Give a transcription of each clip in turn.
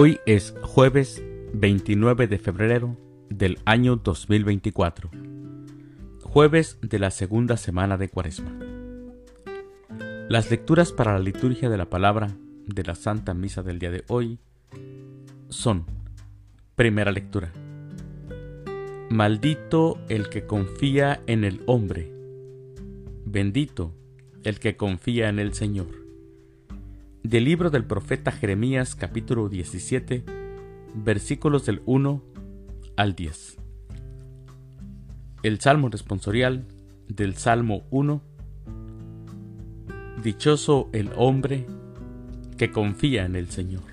Hoy es jueves 29 de febrero del año 2024, jueves de la segunda semana de Cuaresma. Las lecturas para la liturgia de la palabra de la Santa Misa del día de hoy son, primera lectura, Maldito el que confía en el hombre, bendito el que confía en el Señor del libro del profeta Jeremías capítulo 17 versículos del 1 al 10. El Salmo responsorial del Salmo 1. Dichoso el hombre que confía en el Señor.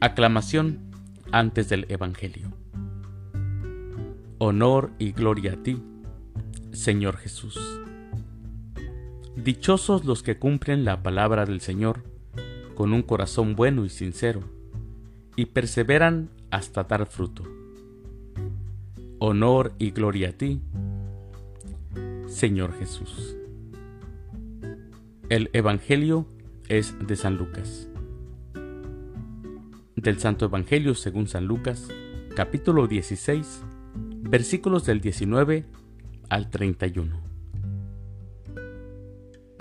Aclamación antes del Evangelio. Honor y gloria a ti, Señor Jesús. Dichosos los que cumplen la palabra del Señor con un corazón bueno y sincero, y perseveran hasta dar fruto. Honor y gloria a ti, Señor Jesús. El Evangelio es de San Lucas. Del Santo Evangelio según San Lucas, capítulo 16, versículos del 19 al 31.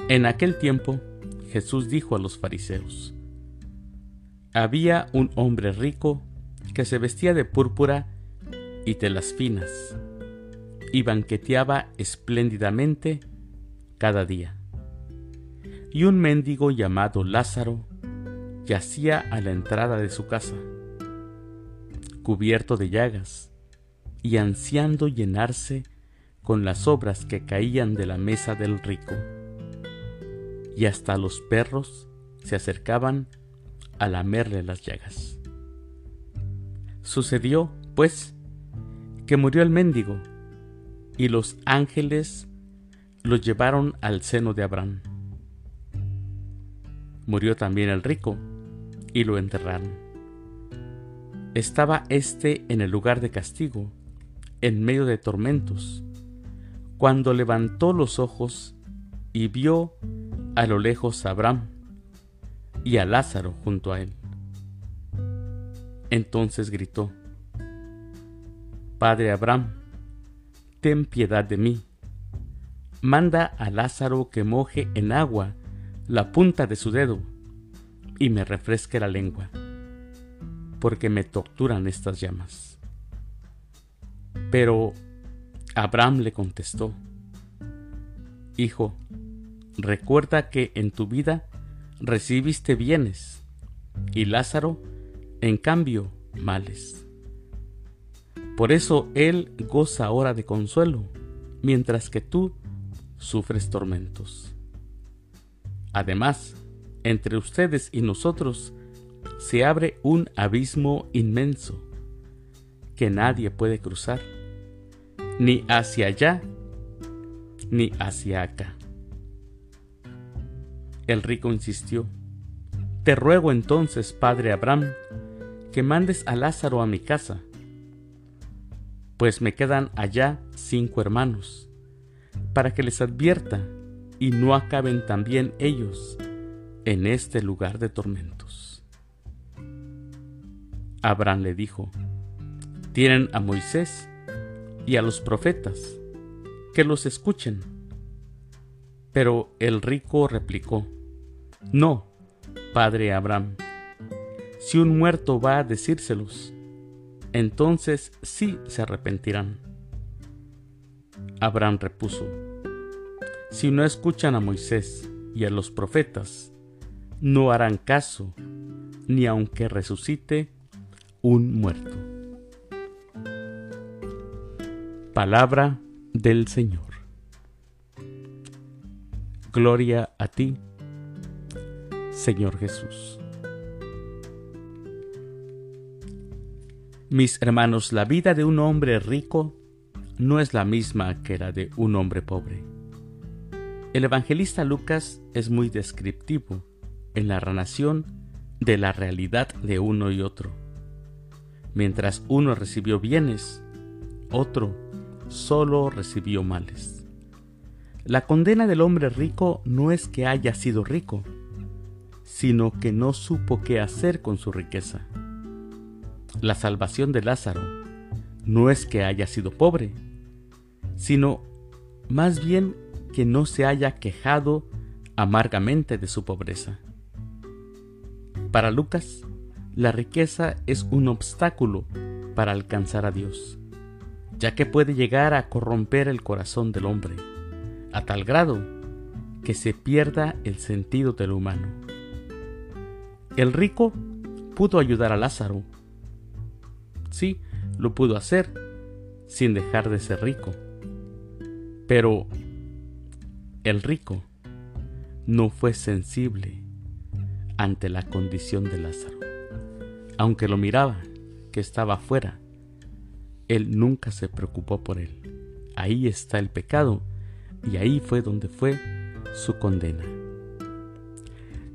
En aquel tiempo Jesús dijo a los fariseos, Había un hombre rico que se vestía de púrpura y telas finas, y banqueteaba espléndidamente cada día. Y un mendigo llamado Lázaro yacía a la entrada de su casa, cubierto de llagas, y ansiando llenarse con las obras que caían de la mesa del rico y hasta los perros se acercaban a lamerle las llagas. Sucedió, pues, que murió el mendigo, y los ángeles lo llevaron al seno de Abraham. Murió también el rico, y lo enterraron. Estaba éste en el lugar de castigo, en medio de tormentos, cuando levantó los ojos y vio a lo lejos Abraham y a Lázaro junto a él. Entonces gritó, Padre Abraham, ten piedad de mí. Manda a Lázaro que moje en agua la punta de su dedo y me refresque la lengua, porque me torturan estas llamas. Pero Abraham le contestó, Hijo, Recuerda que en tu vida recibiste bienes y Lázaro, en cambio, males. Por eso él goza ahora de consuelo, mientras que tú sufres tormentos. Además, entre ustedes y nosotros se abre un abismo inmenso que nadie puede cruzar, ni hacia allá ni hacia acá. El rico insistió, Te ruego entonces, padre Abraham, que mandes a Lázaro a mi casa, pues me quedan allá cinco hermanos, para que les advierta y no acaben también ellos en este lugar de tormentos. Abraham le dijo, Tienen a Moisés y a los profetas, que los escuchen. Pero el rico replicó, No, padre Abraham, si un muerto va a decírselos, entonces sí se arrepentirán. Abraham repuso, Si no escuchan a Moisés y a los profetas, no harán caso, ni aunque resucite un muerto. Palabra del Señor. Gloria a ti, Señor Jesús. Mis hermanos, la vida de un hombre rico no es la misma que la de un hombre pobre. El evangelista Lucas es muy descriptivo en la narración de la realidad de uno y otro. Mientras uno recibió bienes, otro solo recibió males. La condena del hombre rico no es que haya sido rico, sino que no supo qué hacer con su riqueza. La salvación de Lázaro no es que haya sido pobre, sino más bien que no se haya quejado amargamente de su pobreza. Para Lucas, la riqueza es un obstáculo para alcanzar a Dios, ya que puede llegar a corromper el corazón del hombre, a tal grado que se pierda el sentido del humano. El rico pudo ayudar a Lázaro. Sí, lo pudo hacer, sin dejar de ser rico. Pero el rico no fue sensible ante la condición de Lázaro. Aunque lo miraba, que estaba afuera, él nunca se preocupó por él. Ahí está el pecado y ahí fue donde fue su condena.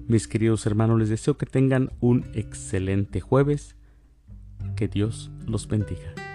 Mis queridos hermanos, les deseo que tengan un excelente jueves. Que Dios los bendiga.